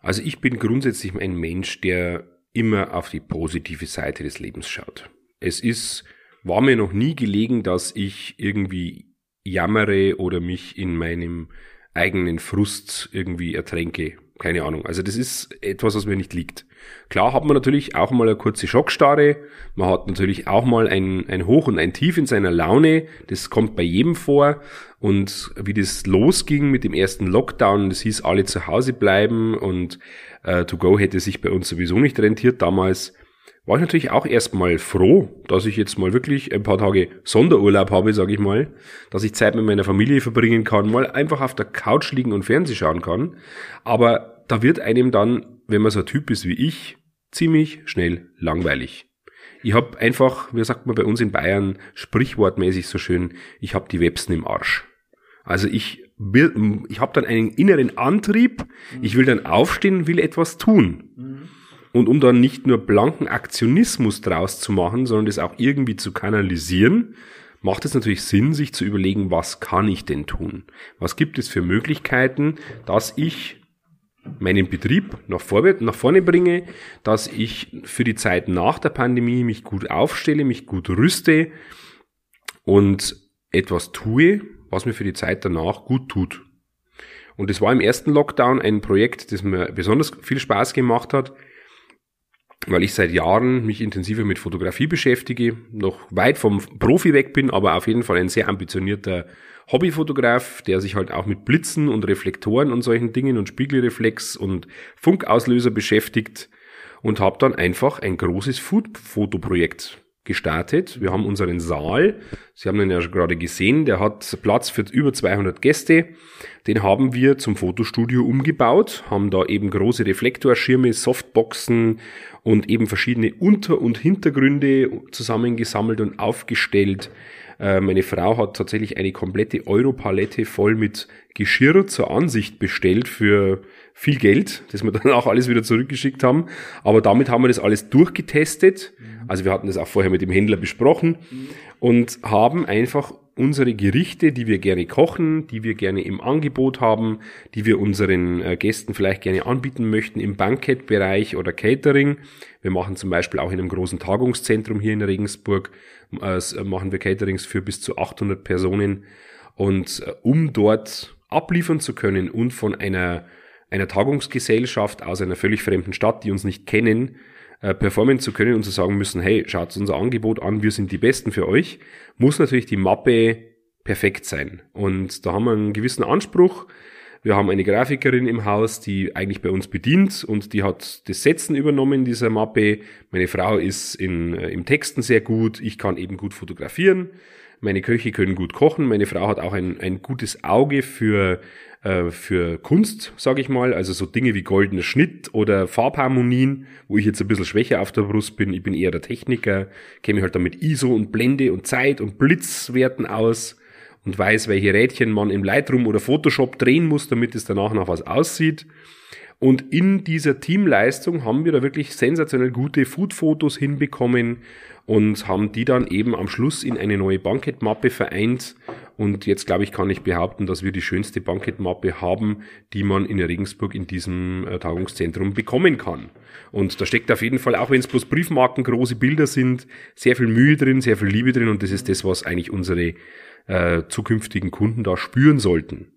Also ich bin grundsätzlich ein Mensch, der immer auf die positive Seite des Lebens schaut. Es ist, war mir noch nie gelegen, dass ich irgendwie jammere oder mich in meinem eigenen Frust irgendwie ertränke. Keine Ahnung. Also das ist etwas, was mir nicht liegt. Klar hat man natürlich auch mal eine kurze Schockstarre. Man hat natürlich auch mal ein, ein Hoch und ein Tief in seiner Laune. Das kommt bei jedem vor. Und wie das losging mit dem ersten Lockdown, das hieß alle zu Hause bleiben und äh, To Go hätte sich bei uns sowieso nicht rentiert damals war ich natürlich auch erstmal froh, dass ich jetzt mal wirklich ein paar Tage Sonderurlaub habe, sage ich mal, dass ich Zeit mit meiner Familie verbringen kann, mal einfach auf der Couch liegen und Fernsehen schauen kann. Aber da wird einem dann, wenn man so ein Typ ist wie ich, ziemlich schnell langweilig. Ich habe einfach, wie sagt man bei uns in Bayern, sprichwortmäßig so schön, ich habe die Websen im Arsch. Also ich ich habe dann einen inneren Antrieb, ich will dann aufstehen, will etwas tun. Und um dann nicht nur blanken Aktionismus draus zu machen, sondern das auch irgendwie zu kanalisieren, macht es natürlich Sinn, sich zu überlegen, was kann ich denn tun? Was gibt es für Möglichkeiten, dass ich meinen Betrieb nach, nach vorne bringe, dass ich für die Zeit nach der Pandemie mich gut aufstelle, mich gut rüste und etwas tue, was mir für die Zeit danach gut tut. Und es war im ersten Lockdown ein Projekt, das mir besonders viel Spaß gemacht hat, weil ich seit Jahren mich intensiver mit Fotografie beschäftige, noch weit vom Profi weg bin, aber auf jeden Fall ein sehr ambitionierter Hobbyfotograf, der sich halt auch mit Blitzen und Reflektoren und solchen Dingen und Spiegelreflex und Funkauslöser beschäftigt und habe dann einfach ein großes Food-Fotoprojekt gestartet. Wir haben unseren Saal, Sie haben den ja gerade gesehen, der hat Platz für über 200 Gäste. Den haben wir zum Fotostudio umgebaut, haben da eben große Reflektorschirme, Softboxen und eben verschiedene Unter- und Hintergründe zusammengesammelt und aufgestellt. Äh, meine Frau hat tatsächlich eine komplette Europalette voll mit Geschirr zur Ansicht bestellt für viel Geld, das wir dann auch alles wieder zurückgeschickt haben. Aber damit haben wir das alles durchgetestet. Also wir hatten das auch vorher mit dem Händler besprochen und haben einfach unsere Gerichte, die wir gerne kochen, die wir gerne im Angebot haben, die wir unseren äh, Gästen vielleicht gerne anbieten möchten im Bankettbereich oder Catering. Wir machen zum Beispiel auch in einem großen Tagungszentrum hier in Regensburg, äh, machen wir Caterings für bis zu 800 Personen. Und äh, um dort abliefern zu können und von einer, einer Tagungsgesellschaft aus einer völlig fremden Stadt, die uns nicht kennen, äh, performen zu können und zu sagen müssen, hey, schaut unser Angebot an, wir sind die Besten für euch, muss natürlich die Mappe perfekt sein. Und da haben wir einen gewissen Anspruch. Wir haben eine Grafikerin im Haus, die eigentlich bei uns bedient und die hat das Setzen übernommen in dieser Mappe. Meine Frau ist in, äh, im Texten sehr gut. Ich kann eben gut fotografieren. Meine Köche können gut kochen. Meine Frau hat auch ein, ein gutes Auge für äh, für Kunst, sage ich mal, also so Dinge wie goldener Schnitt oder Farbharmonien, wo ich jetzt ein bisschen schwächer auf der Brust bin. Ich bin eher der Techniker, kenne mich halt damit ISO und Blende und Zeit und Blitzwerten aus und weiß, welche Rädchen man im Lightroom oder Photoshop drehen muss, damit es danach noch was aussieht. Und in dieser Teamleistung haben wir da wirklich sensationell gute Food-Fotos hinbekommen und haben die dann eben am Schluss in eine neue Bankett-Mappe vereint. Und jetzt glaube ich, kann ich behaupten, dass wir die schönste Bankett-Mappe haben, die man in Regensburg in diesem äh, Tagungszentrum bekommen kann. Und da steckt auf jeden Fall, auch wenn es bloß Briefmarken, große Bilder sind, sehr viel Mühe drin, sehr viel Liebe drin und das ist das, was eigentlich unsere äh, zukünftigen Kunden da spüren sollten.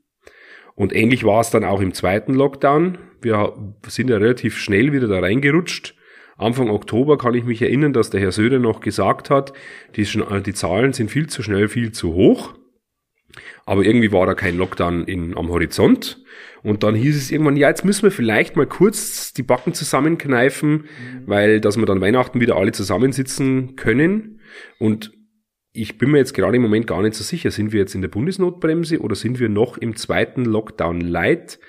Und ähnlich war es dann auch im zweiten Lockdown. Wir sind ja relativ schnell wieder da reingerutscht Anfang Oktober kann ich mich erinnern, dass der Herr Söder noch gesagt hat, die, die Zahlen sind viel zu schnell, viel zu hoch. Aber irgendwie war da kein Lockdown in, am Horizont. Und dann hieß es irgendwann, ja, jetzt müssen wir vielleicht mal kurz die Backen zusammenkneifen, mhm. weil, dass wir dann Weihnachten wieder alle zusammensitzen können. Und ich bin mir jetzt gerade im Moment gar nicht so sicher, sind wir jetzt in der Bundesnotbremse oder sind wir noch im zweiten Lockdown Light?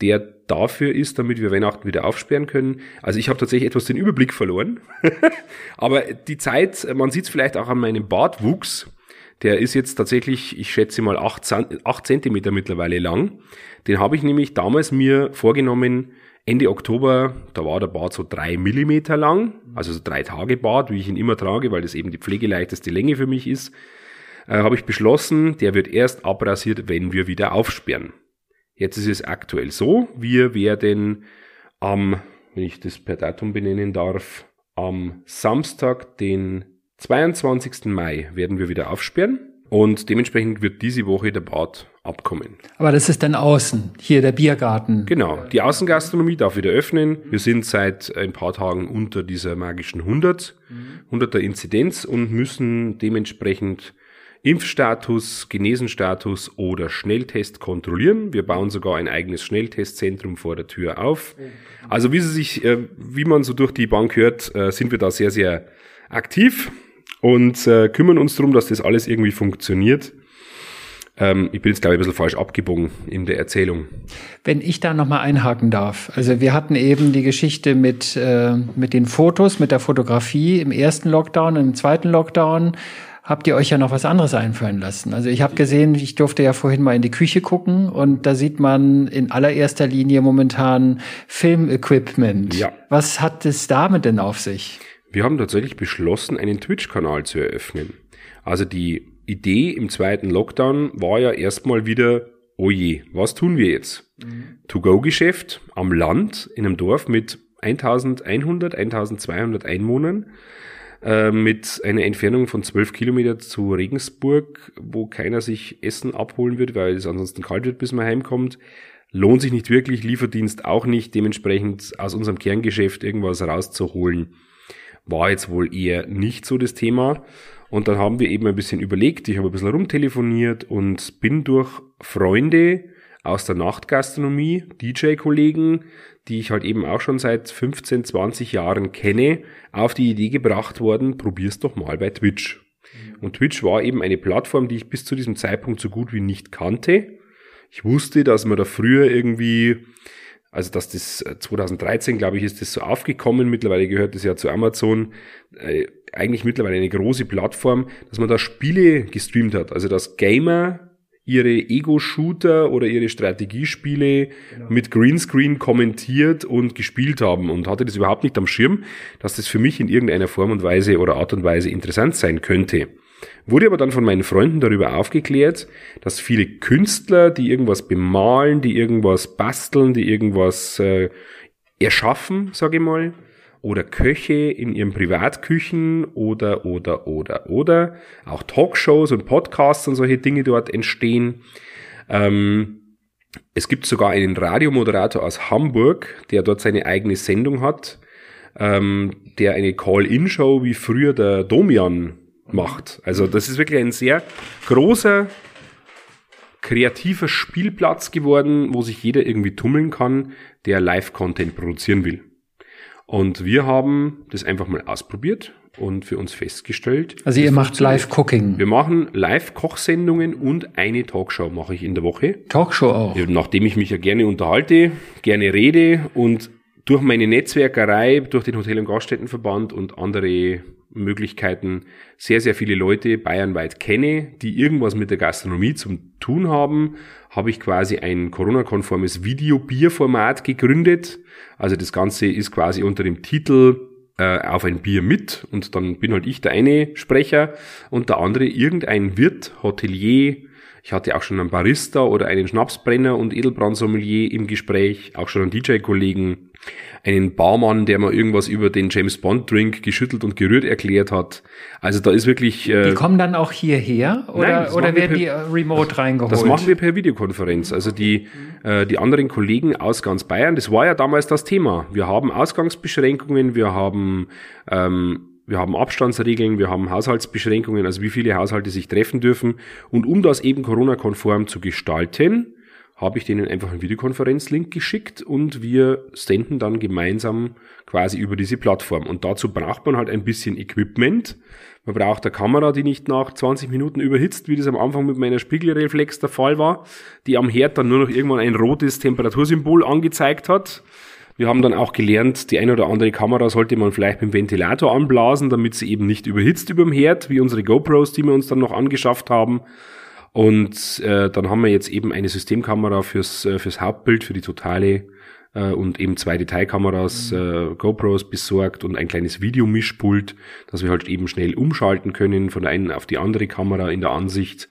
Der dafür ist, damit wir Weihnachten wieder aufsperren können. Also ich habe tatsächlich etwas den Überblick verloren. Aber die Zeit, man sieht es vielleicht auch an meinem Bartwuchs, der ist jetzt tatsächlich, ich schätze mal, acht, Zentimeter mittlerweile lang. Den habe ich nämlich damals mir vorgenommen, Ende Oktober, da war der Bart so drei Millimeter lang, also so drei Tage Bart, wie ich ihn immer trage, weil das eben die pflegeleichteste Länge für mich ist, äh, habe ich beschlossen, der wird erst abrasiert, wenn wir wieder aufsperren. Jetzt ist es aktuell so, wir werden am, wenn ich das per Datum benennen darf, am Samstag, den 22. Mai, werden wir wieder aufsperren. Und dementsprechend wird diese Woche der Bad abkommen. Aber das ist dann außen, hier der Biergarten. Genau, die Außengastronomie darf wieder öffnen. Wir sind seit ein paar Tagen unter dieser magischen 100, 100er Inzidenz und müssen dementsprechend Impfstatus, Genesenstatus oder Schnelltest kontrollieren. Wir bauen sogar ein eigenes Schnelltestzentrum vor der Tür auf. Also wie Sie sich, äh, wie man so durch die Bank hört, äh, sind wir da sehr, sehr aktiv und äh, kümmern uns darum, dass das alles irgendwie funktioniert. Ähm, ich bin jetzt, glaube ich, ein bisschen falsch abgebogen in der Erzählung. Wenn ich da nochmal einhaken darf. Also wir hatten eben die Geschichte mit, mit den Fotos, mit der Fotografie im ersten Lockdown, im zweiten Lockdown habt ihr euch ja noch was anderes einfallen lassen. Also ich habe gesehen, ich durfte ja vorhin mal in die Küche gucken und da sieht man in allererster Linie momentan Filmequipment. Ja. Was hat es damit denn auf sich? Wir haben tatsächlich beschlossen, einen Twitch-Kanal zu eröffnen. Also die Idee im zweiten Lockdown war ja erstmal wieder, oh je, was tun wir jetzt? Mhm. To-Go-Geschäft am Land in einem Dorf mit 1100, 1200 Einwohnern äh, mit einer Entfernung von 12 Kilometer zu Regensburg, wo keiner sich Essen abholen wird, weil es ansonsten kalt wird, bis man heimkommt. Lohnt sich nicht wirklich, Lieferdienst auch nicht, dementsprechend aus unserem Kerngeschäft irgendwas rauszuholen, war jetzt wohl eher nicht so das Thema. Und dann haben wir eben ein bisschen überlegt, ich habe ein bisschen rumtelefoniert und bin durch Freunde aus der Nachtgastronomie, DJ-Kollegen, die ich halt eben auch schon seit 15, 20 Jahren kenne, auf die Idee gebracht worden, probier's doch mal bei Twitch. Und Twitch war eben eine Plattform, die ich bis zu diesem Zeitpunkt so gut wie nicht kannte. Ich wusste, dass man da früher irgendwie, also dass das 2013, glaube ich, ist das so aufgekommen. Mittlerweile gehört das ja zu Amazon. Äh, eigentlich mittlerweile eine große Plattform, dass man da Spiele gestreamt hat. Also dass Gamer ihre Ego-Shooter oder ihre Strategiespiele genau. mit Greenscreen kommentiert und gespielt haben und hatte das überhaupt nicht am Schirm, dass das für mich in irgendeiner Form und Weise oder Art und Weise interessant sein könnte. Wurde aber dann von meinen Freunden darüber aufgeklärt, dass viele Künstler, die irgendwas bemalen, die irgendwas basteln, die irgendwas äh, erschaffen, sage ich mal, oder Köche in ihren Privatküchen oder, oder, oder, oder. Auch Talkshows und Podcasts und solche Dinge dort entstehen. Ähm, es gibt sogar einen Radiomoderator aus Hamburg, der dort seine eigene Sendung hat, ähm, der eine Call-In-Show wie früher der Domian macht. Also das ist wirklich ein sehr großer, kreativer Spielplatz geworden, wo sich jeder irgendwie tummeln kann, der Live-Content produzieren will. Und wir haben das einfach mal ausprobiert und für uns festgestellt. Also ihr macht Live-Cooking. Wir machen Live-Kochsendungen und eine Talkshow mache ich in der Woche. Talkshow auch. Nachdem ich mich ja gerne unterhalte, gerne rede und durch meine Netzwerkerei, durch den Hotel- und Gaststättenverband und andere Möglichkeiten sehr, sehr viele Leute bayernweit kenne, die irgendwas mit der Gastronomie zu tun haben, habe ich quasi ein Corona-konformes Videobierformat gegründet. Also das Ganze ist quasi unter dem Titel äh, auf ein Bier mit. Und dann bin halt ich der eine Sprecher und der andere irgendein Wirt, Hotelier, ich hatte auch schon einen Barista oder einen Schnapsbrenner und Edelbrandsommelier im Gespräch, auch schon einen DJ-Kollegen, einen Barmann, der mal irgendwas über den James Bond Drink geschüttelt und gerührt erklärt hat. Also da ist wirklich. Äh, die kommen dann auch hierher oder, Nein, oder werden per, die äh, remote reingeholt? Das machen wir per Videokonferenz. Also die, äh, die anderen Kollegen aus ganz Bayern, das war ja damals das Thema. Wir haben Ausgangsbeschränkungen, wir haben ähm, wir haben Abstandsregeln, wir haben Haushaltsbeschränkungen, also wie viele Haushalte sich treffen dürfen. Und um das eben Corona-konform zu gestalten, habe ich denen einfach einen Videokonferenzlink geschickt und wir senden dann gemeinsam quasi über diese Plattform. Und dazu braucht man halt ein bisschen Equipment. Man braucht eine Kamera, die nicht nach 20 Minuten überhitzt, wie das am Anfang mit meiner Spiegelreflex der Fall war, die am Herd dann nur noch irgendwann ein rotes Temperatursymbol angezeigt hat. Wir haben dann auch gelernt, die eine oder andere Kamera sollte man vielleicht mit dem Ventilator anblasen, damit sie eben nicht überhitzt über dem Herd, wie unsere GoPros, die wir uns dann noch angeschafft haben. Und äh, dann haben wir jetzt eben eine Systemkamera fürs, äh, fürs Hauptbild, für die totale äh, und eben zwei Detailkameras, äh, GoPros besorgt und ein kleines Videomischpult, dass wir halt eben schnell umschalten können von der einen auf die andere Kamera in der Ansicht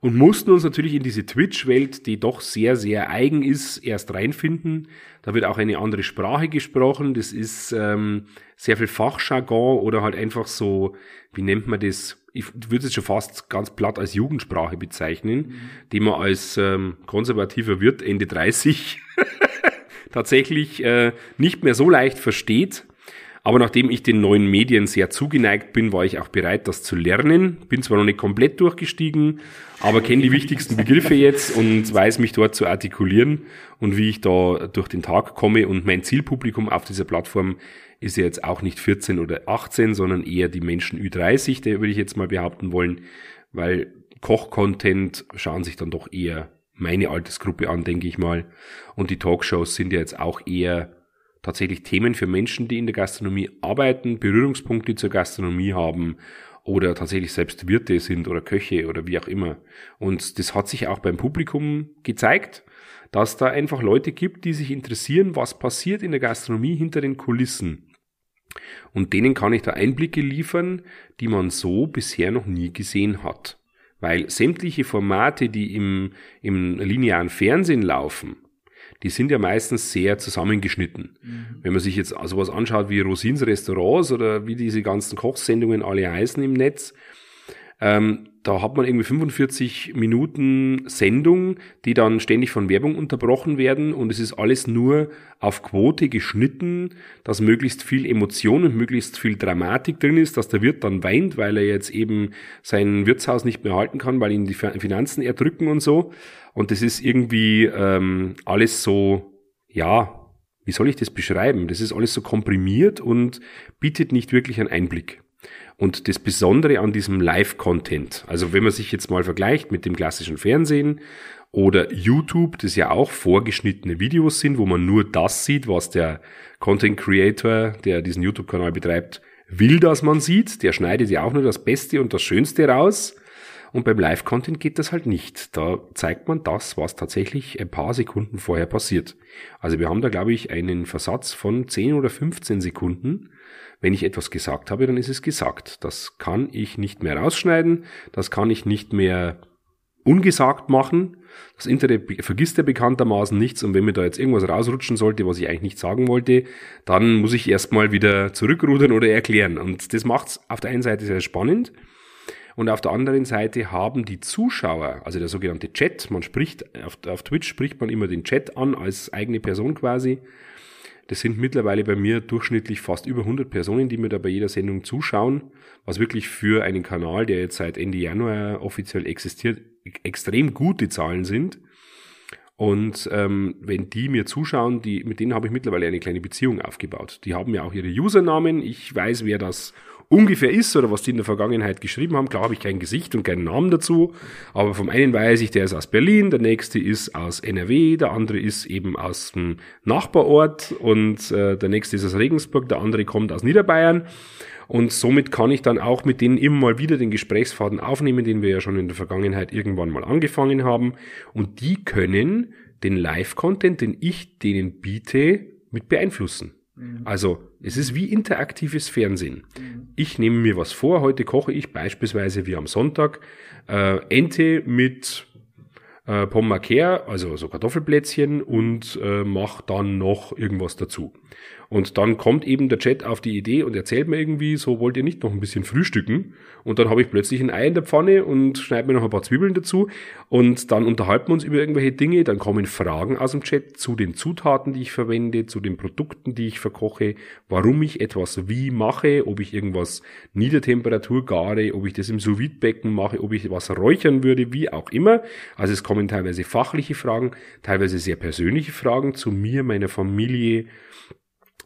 und mussten uns natürlich in diese Twitch-Welt, die doch sehr, sehr eigen ist, erst reinfinden. Da wird auch eine andere Sprache gesprochen. Das ist ähm, sehr viel Fachjargon oder halt einfach so, wie nennt man das? Ich würde es schon fast ganz platt als Jugendsprache bezeichnen, mhm. die man als ähm, konservativer Wirt Ende 30 tatsächlich äh, nicht mehr so leicht versteht. Aber nachdem ich den neuen Medien sehr zugeneigt bin, war ich auch bereit, das zu lernen. Bin zwar noch nicht komplett durchgestiegen, aber kenne die wichtigsten Begriffe jetzt und weiß mich dort zu artikulieren und wie ich da durch den Tag komme. Und mein Zielpublikum auf dieser Plattform ist ja jetzt auch nicht 14 oder 18, sondern eher die Menschen Ü30, der würde ich jetzt mal behaupten wollen, weil Koch-Content schauen sich dann doch eher meine Altersgruppe an, denke ich mal. Und die Talkshows sind ja jetzt auch eher tatsächlich Themen für Menschen, die in der Gastronomie arbeiten, Berührungspunkte zur Gastronomie haben oder tatsächlich selbst Wirte sind oder Köche oder wie auch immer. Und das hat sich auch beim Publikum gezeigt, dass da einfach Leute gibt, die sich interessieren, was passiert in der Gastronomie hinter den Kulissen. Und denen kann ich da Einblicke liefern, die man so bisher noch nie gesehen hat. Weil sämtliche Formate, die im, im linearen Fernsehen laufen, die sind ja meistens sehr zusammengeschnitten. Mhm. Wenn man sich jetzt sowas anschaut wie Rosins Restaurants oder wie diese ganzen Kochsendungen alle heißen im Netz, ähm, da hat man irgendwie 45 Minuten Sendung, die dann ständig von Werbung unterbrochen werden und es ist alles nur auf Quote geschnitten, dass möglichst viel Emotion und möglichst viel Dramatik drin ist, dass der Wirt dann weint, weil er jetzt eben sein Wirtshaus nicht mehr halten kann, weil ihn die Finanzen erdrücken und so. Und das ist irgendwie ähm, alles so, ja, wie soll ich das beschreiben? Das ist alles so komprimiert und bietet nicht wirklich einen Einblick. Und das Besondere an diesem Live-Content, also wenn man sich jetzt mal vergleicht mit dem klassischen Fernsehen oder YouTube, das ja auch vorgeschnittene Videos sind, wo man nur das sieht, was der Content Creator, der diesen YouTube-Kanal betreibt, will, dass man sieht. Der schneidet ja auch nur das Beste und das Schönste raus. Und beim Live-Content geht das halt nicht. Da zeigt man das, was tatsächlich ein paar Sekunden vorher passiert. Also wir haben da, glaube ich, einen Versatz von 10 oder 15 Sekunden wenn ich etwas gesagt habe, dann ist es gesagt. Das kann ich nicht mehr rausschneiden, das kann ich nicht mehr ungesagt machen. Das Internet vergisst ja bekanntermaßen nichts und wenn mir da jetzt irgendwas rausrutschen sollte, was ich eigentlich nicht sagen wollte, dann muss ich erstmal wieder zurückrudern oder erklären. Und das macht es auf der einen Seite sehr spannend und auf der anderen Seite haben die Zuschauer, also der sogenannte Chat, man spricht, auf, auf Twitch spricht man immer den Chat an als eigene Person quasi, das sind mittlerweile bei mir durchschnittlich fast über 100 Personen, die mir da bei jeder Sendung zuschauen, was wirklich für einen Kanal, der jetzt seit Ende Januar offiziell existiert, extrem gute Zahlen sind. Und ähm, wenn die mir zuschauen, die, mit denen habe ich mittlerweile eine kleine Beziehung aufgebaut. Die haben ja auch ihre Usernamen. Ich weiß, wer das ungefähr ist oder was die in der Vergangenheit geschrieben haben. Klar habe ich kein Gesicht und keinen Namen dazu, aber vom einen weiß ich, der ist aus Berlin, der nächste ist aus NRW, der andere ist eben aus dem Nachbarort und äh, der nächste ist aus Regensburg, der andere kommt aus Niederbayern. Und somit kann ich dann auch mit denen immer mal wieder den Gesprächsfaden aufnehmen, den wir ja schon in der Vergangenheit irgendwann mal angefangen haben. Und die können den Live-Content, den ich denen biete, mit beeinflussen. Mhm. Also es ist wie interaktives Fernsehen. Mhm. Ich nehme mir was vor, heute koche ich beispielsweise wie am Sonntag äh, Ente mit äh, Pommes also so Kartoffelplätzchen und äh, mache dann noch irgendwas dazu. Und dann kommt eben der Chat auf die Idee und erzählt mir irgendwie, so wollt ihr nicht noch ein bisschen frühstücken. Und dann habe ich plötzlich ein Ei in der Pfanne und schneide mir noch ein paar Zwiebeln dazu. Und dann unterhalten wir uns über irgendwelche Dinge. Dann kommen Fragen aus dem Chat zu den Zutaten, die ich verwende, zu den Produkten, die ich verkoche, warum ich etwas wie mache, ob ich irgendwas Niedertemperatur gare, ob ich das im sous mache, ob ich was räuchern würde, wie auch immer. Also es kommen teilweise fachliche Fragen, teilweise sehr persönliche Fragen zu mir, meiner Familie,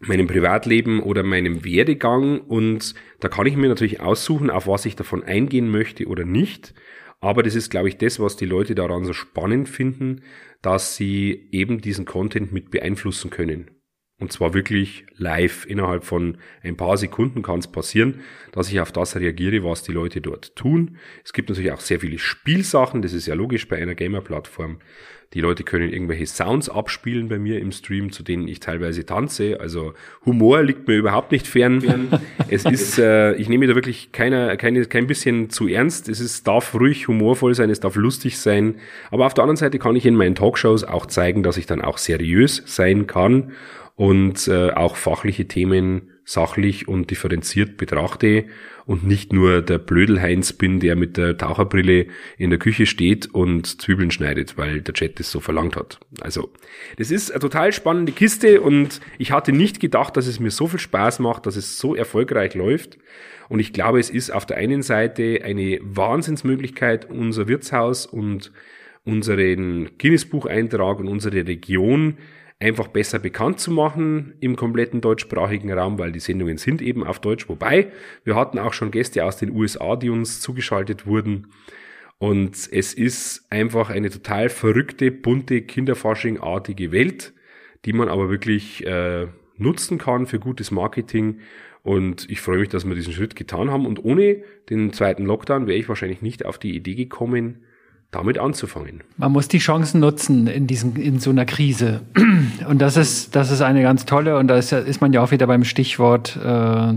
meinem Privatleben oder meinem Werdegang und da kann ich mir natürlich aussuchen, auf was ich davon eingehen möchte oder nicht. Aber das ist, glaube ich, das, was die Leute daran so spannend finden, dass sie eben diesen Content mit beeinflussen können. Und zwar wirklich live. Innerhalb von ein paar Sekunden kann es passieren, dass ich auf das reagiere, was die Leute dort tun. Es gibt natürlich auch sehr viele Spielsachen. Das ist ja logisch bei einer Gamer-Plattform. Die Leute können irgendwelche Sounds abspielen bei mir im Stream, zu denen ich teilweise tanze. Also Humor liegt mir überhaupt nicht fern. es ist, äh, ich nehme da wirklich keiner, keine, kein bisschen zu ernst. Es ist, darf ruhig humorvoll sein, es darf lustig sein. Aber auf der anderen Seite kann ich in meinen Talkshows auch zeigen, dass ich dann auch seriös sein kann und äh, auch fachliche Themen sachlich und differenziert betrachte und nicht nur der Blödelheinz bin, der mit der Taucherbrille in der Küche steht und Zwiebeln schneidet, weil der Chat das so verlangt hat. Also, das ist eine total spannende Kiste und ich hatte nicht gedacht, dass es mir so viel Spaß macht, dass es so erfolgreich läuft. Und ich glaube, es ist auf der einen Seite eine Wahnsinnsmöglichkeit, unser Wirtshaus und unseren Guinness-Bucheintrag und unsere Region einfach besser bekannt zu machen im kompletten deutschsprachigen Raum, weil die Sendungen sind eben auf Deutsch. Wobei, wir hatten auch schon Gäste aus den USA, die uns zugeschaltet wurden. Und es ist einfach eine total verrückte, bunte, Kinderfasching-artige Welt, die man aber wirklich äh, nutzen kann für gutes Marketing. Und ich freue mich, dass wir diesen Schritt getan haben. Und ohne den zweiten Lockdown wäre ich wahrscheinlich nicht auf die Idee gekommen, damit anzufangen. Man muss die Chancen nutzen in diesem, in so einer Krise. Und das ist, das ist eine ganz tolle, und da ist, ist man ja auch wieder beim Stichwort, äh,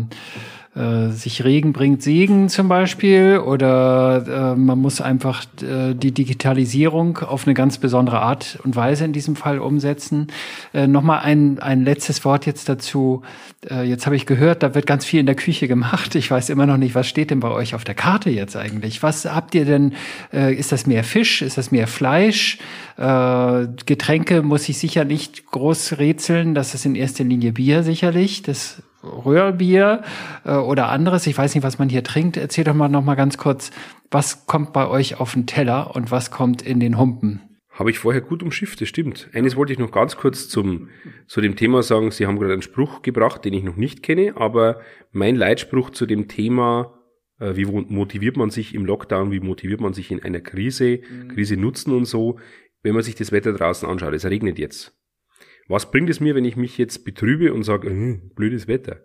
äh, sich Regen bringt Segen zum Beispiel oder äh, man muss einfach äh, die Digitalisierung auf eine ganz besondere Art und Weise in diesem Fall umsetzen. Äh, Nochmal ein, ein letztes Wort jetzt dazu. Äh, jetzt habe ich gehört, da wird ganz viel in der Küche gemacht. Ich weiß immer noch nicht, was steht denn bei euch auf der Karte jetzt eigentlich? Was habt ihr denn? Äh, ist das mehr Fisch? Ist das mehr Fleisch? Äh, Getränke muss ich sicher nicht groß rätseln. Das ist in erster Linie Bier sicherlich. Das Röhrbier äh, oder anderes. Ich weiß nicht, was man hier trinkt. Erzähl doch mal noch mal ganz kurz, was kommt bei euch auf den Teller und was kommt in den Humpen? Habe ich vorher gut umschifft, das stimmt. Eines wollte ich noch ganz kurz zum, zu dem Thema sagen. Sie haben gerade einen Spruch gebracht, den ich noch nicht kenne, aber mein Leitspruch zu dem Thema, äh, wie motiviert man sich im Lockdown, wie motiviert man sich in einer Krise, mhm. Krise nutzen und so, wenn man sich das Wetter draußen anschaut. Es regnet jetzt. Was bringt es mir, wenn ich mich jetzt betrübe und sage, äh, blödes Wetter?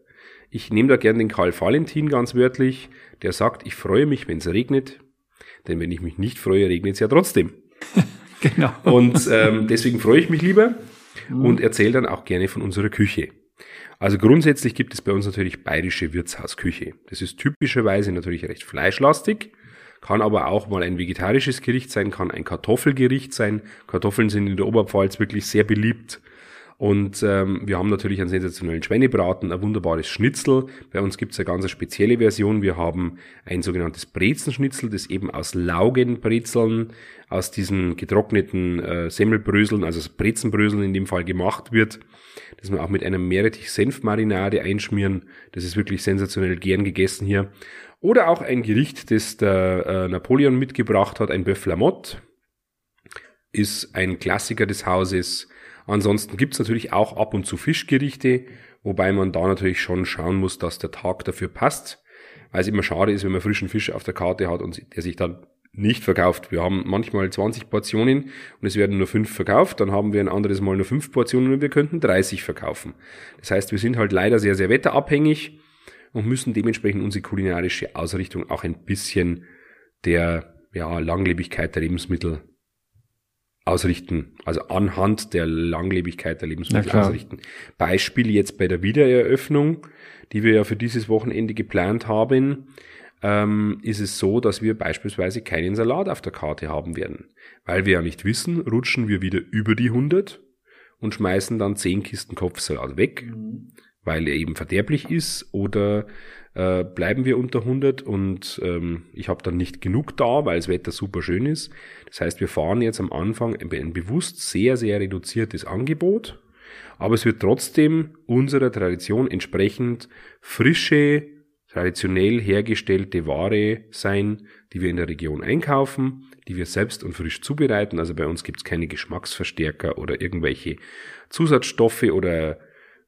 Ich nehme da gern den Karl Valentin ganz wörtlich, der sagt, ich freue mich, wenn es regnet, denn wenn ich mich nicht freue, regnet es ja trotzdem. genau. Und ähm, deswegen freue ich mich lieber mhm. und erzähle dann auch gerne von unserer Küche. Also grundsätzlich gibt es bei uns natürlich bayerische Wirtshausküche. Das ist typischerweise natürlich recht fleischlastig, kann aber auch mal ein vegetarisches Gericht sein, kann ein Kartoffelgericht sein. Kartoffeln sind in der Oberpfalz wirklich sehr beliebt. Und ähm, wir haben natürlich einen sensationellen Schweinebraten, ein wunderbares Schnitzel. Bei uns gibt es eine ganz spezielle Version. Wir haben ein sogenanntes Brezenschnitzel, das eben aus Laugenbrezeln, aus diesen getrockneten äh, Semmelbröseln, also Brezenbröseln in dem Fall gemacht wird, das wir auch mit einer Meerrettich-Senfmarinade einschmieren. Das ist wirklich sensationell gern gegessen hier. Oder auch ein Gericht, das der äh, Napoleon mitgebracht hat, ein Bœuf Lamotte. Ist ein Klassiker des Hauses Ansonsten gibt's natürlich auch ab und zu Fischgerichte, wobei man da natürlich schon schauen muss, dass der Tag dafür passt, weil es immer schade ist, wenn man frischen Fisch auf der Karte hat und der sich dann nicht verkauft. Wir haben manchmal 20 Portionen und es werden nur fünf verkauft, dann haben wir ein anderes Mal nur fünf Portionen und wir könnten 30 verkaufen. Das heißt, wir sind halt leider sehr, sehr wetterabhängig und müssen dementsprechend unsere kulinarische Ausrichtung auch ein bisschen der ja, Langlebigkeit der Lebensmittel ausrichten, also anhand der Langlebigkeit der Lebensmittel ausrichten. Beispiel jetzt bei der Wiedereröffnung, die wir ja für dieses Wochenende geplant haben, ähm, ist es so, dass wir beispielsweise keinen Salat auf der Karte haben werden. Weil wir ja nicht wissen, rutschen wir wieder über die 100 und schmeißen dann 10 Kisten Kopfsalat weg, mhm. weil er eben verderblich ist oder äh, bleiben wir unter 100 und ähm, ich habe dann nicht genug da, weil das Wetter super schön ist. Das heißt, wir fahren jetzt am Anfang ein bewusst sehr, sehr reduziertes Angebot, aber es wird trotzdem unserer Tradition entsprechend frische, traditionell hergestellte Ware sein, die wir in der Region einkaufen, die wir selbst und frisch zubereiten. Also bei uns gibt es keine Geschmacksverstärker oder irgendwelche Zusatzstoffe oder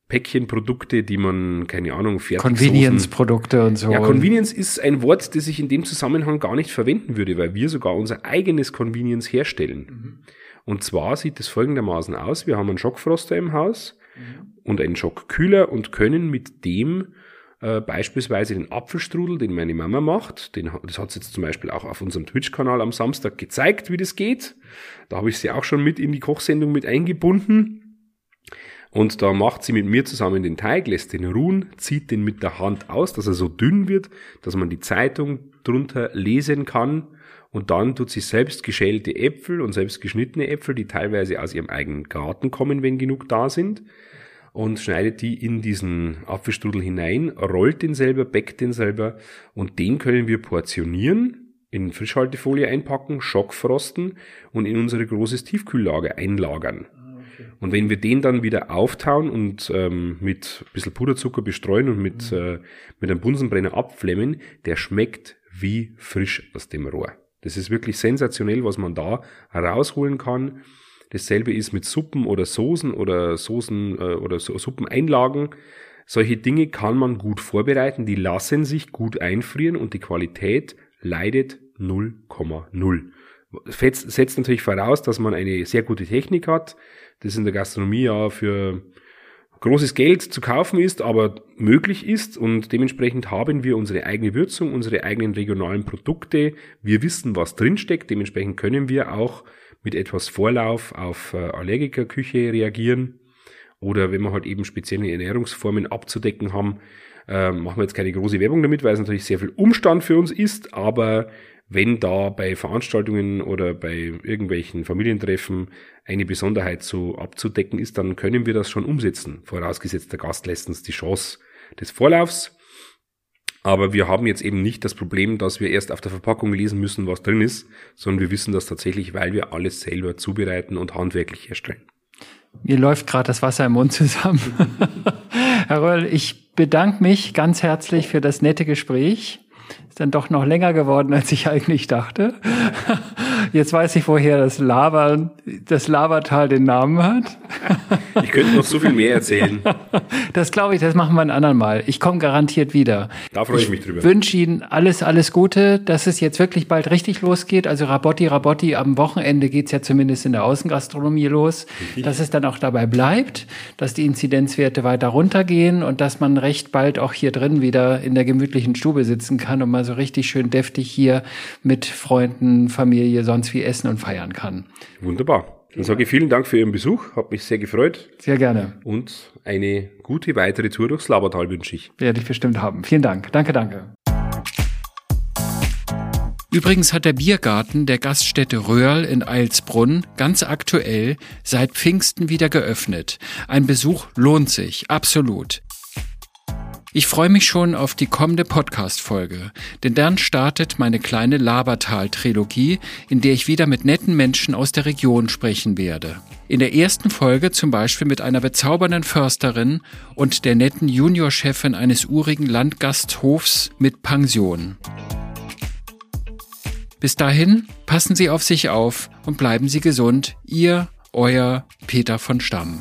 Päckchenprodukte, die man, keine Ahnung, fertig Convenience-Produkte und so. Ja, Convenience ist ein Wort, das ich in dem Zusammenhang gar nicht verwenden würde, weil wir sogar unser eigenes Convenience herstellen. Mhm. Und zwar sieht es folgendermaßen aus. Wir haben einen Schockfroster im Haus mhm. und einen Schockkühler und können mit dem äh, beispielsweise den Apfelstrudel, den meine Mama macht, den, das hat sie jetzt zum Beispiel auch auf unserem Twitch-Kanal am Samstag gezeigt, wie das geht. Da habe ich sie auch schon mit in die Kochsendung mit eingebunden. Und da macht sie mit mir zusammen den Teig, lässt den ruhen, zieht den mit der Hand aus, dass er so dünn wird, dass man die Zeitung drunter lesen kann. Und dann tut sie selbst geschälte Äpfel und selbst geschnittene Äpfel, die teilweise aus ihrem eigenen Garten kommen, wenn genug da sind. Und schneidet die in diesen Apfelstrudel hinein, rollt den selber, bäckt den selber und den können wir portionieren, in Frischhaltefolie einpacken, schockfrosten und in unsere großes Tiefkühllager einlagern. Und wenn wir den dann wieder auftauen und ähm, mit ein bisschen Puderzucker bestreuen und mit, mhm. äh, mit einem Bunsenbrenner abflemmen, der schmeckt wie frisch aus dem Rohr. Das ist wirklich sensationell, was man da herausholen kann. Dasselbe ist mit Suppen oder Soßen oder Soßen äh, oder so Suppeneinlagen. Solche Dinge kann man gut vorbereiten, die lassen sich gut einfrieren und die Qualität leidet 0,0. Setzt natürlich voraus, dass man eine sehr gute Technik hat. Das in der Gastronomie ja für großes Geld zu kaufen ist, aber möglich ist und dementsprechend haben wir unsere eigene Würzung, unsere eigenen regionalen Produkte. Wir wissen, was drinsteckt. Dementsprechend können wir auch mit etwas Vorlauf auf äh, Allergikerküche reagieren oder wenn wir halt eben spezielle Ernährungsformen abzudecken haben, äh, machen wir jetzt keine große Werbung damit, weil es natürlich sehr viel Umstand für uns ist, aber wenn da bei Veranstaltungen oder bei irgendwelchen Familientreffen eine Besonderheit so abzudecken ist, dann können wir das schon umsetzen. Vorausgesetzt, der Gast lässt uns die Chance des Vorlaufs. Aber wir haben jetzt eben nicht das Problem, dass wir erst auf der Verpackung lesen müssen, was drin ist, sondern wir wissen das tatsächlich, weil wir alles selber zubereiten und handwerklich herstellen. Mir läuft gerade das Wasser im Mund zusammen. Herr Röll, ich bedanke mich ganz herzlich für das nette Gespräch. Ist dann doch noch länger geworden, als ich eigentlich dachte. Jetzt weiß ich, woher das Lava, das Lavatal den Namen hat. Ich könnte noch so viel mehr erzählen. Das glaube ich, das machen wir ein andermal. Ich komme garantiert wieder. Da freue ich, ich mich drüber. Ich wünsche Ihnen alles, alles Gute, dass es jetzt wirklich bald richtig losgeht. Also Rabotti, Rabotti, am Wochenende geht's ja zumindest in der Außengastronomie los. Dass es dann auch dabei bleibt, dass die Inzidenzwerte weiter runtergehen und dass man recht bald auch hier drin wieder in der gemütlichen Stube sitzen kann und mal so richtig schön deftig hier mit Freunden, Familie, sonst wie essen und feiern kann. Wunderbar. Dann sage ich vielen Dank für Ihren Besuch, hat mich sehr gefreut. Sehr gerne. Und eine gute weitere Tour durchs Labertal wünsche ich. Werde ich bestimmt haben. Vielen Dank. Danke, danke. Übrigens hat der Biergarten der Gaststätte Röhrl in Eilsbrunn ganz aktuell seit Pfingsten wieder geöffnet. Ein Besuch lohnt sich, absolut. Ich freue mich schon auf die kommende Podcast-Folge, denn dann startet meine kleine Labertal-Trilogie, in der ich wieder mit netten Menschen aus der Region sprechen werde. In der ersten Folge zum Beispiel mit einer bezaubernden Försterin und der netten Juniorchefin eines urigen Landgasthofs mit Pension. Bis dahin, passen Sie auf sich auf und bleiben Sie gesund. Ihr, euer Peter von Stamm.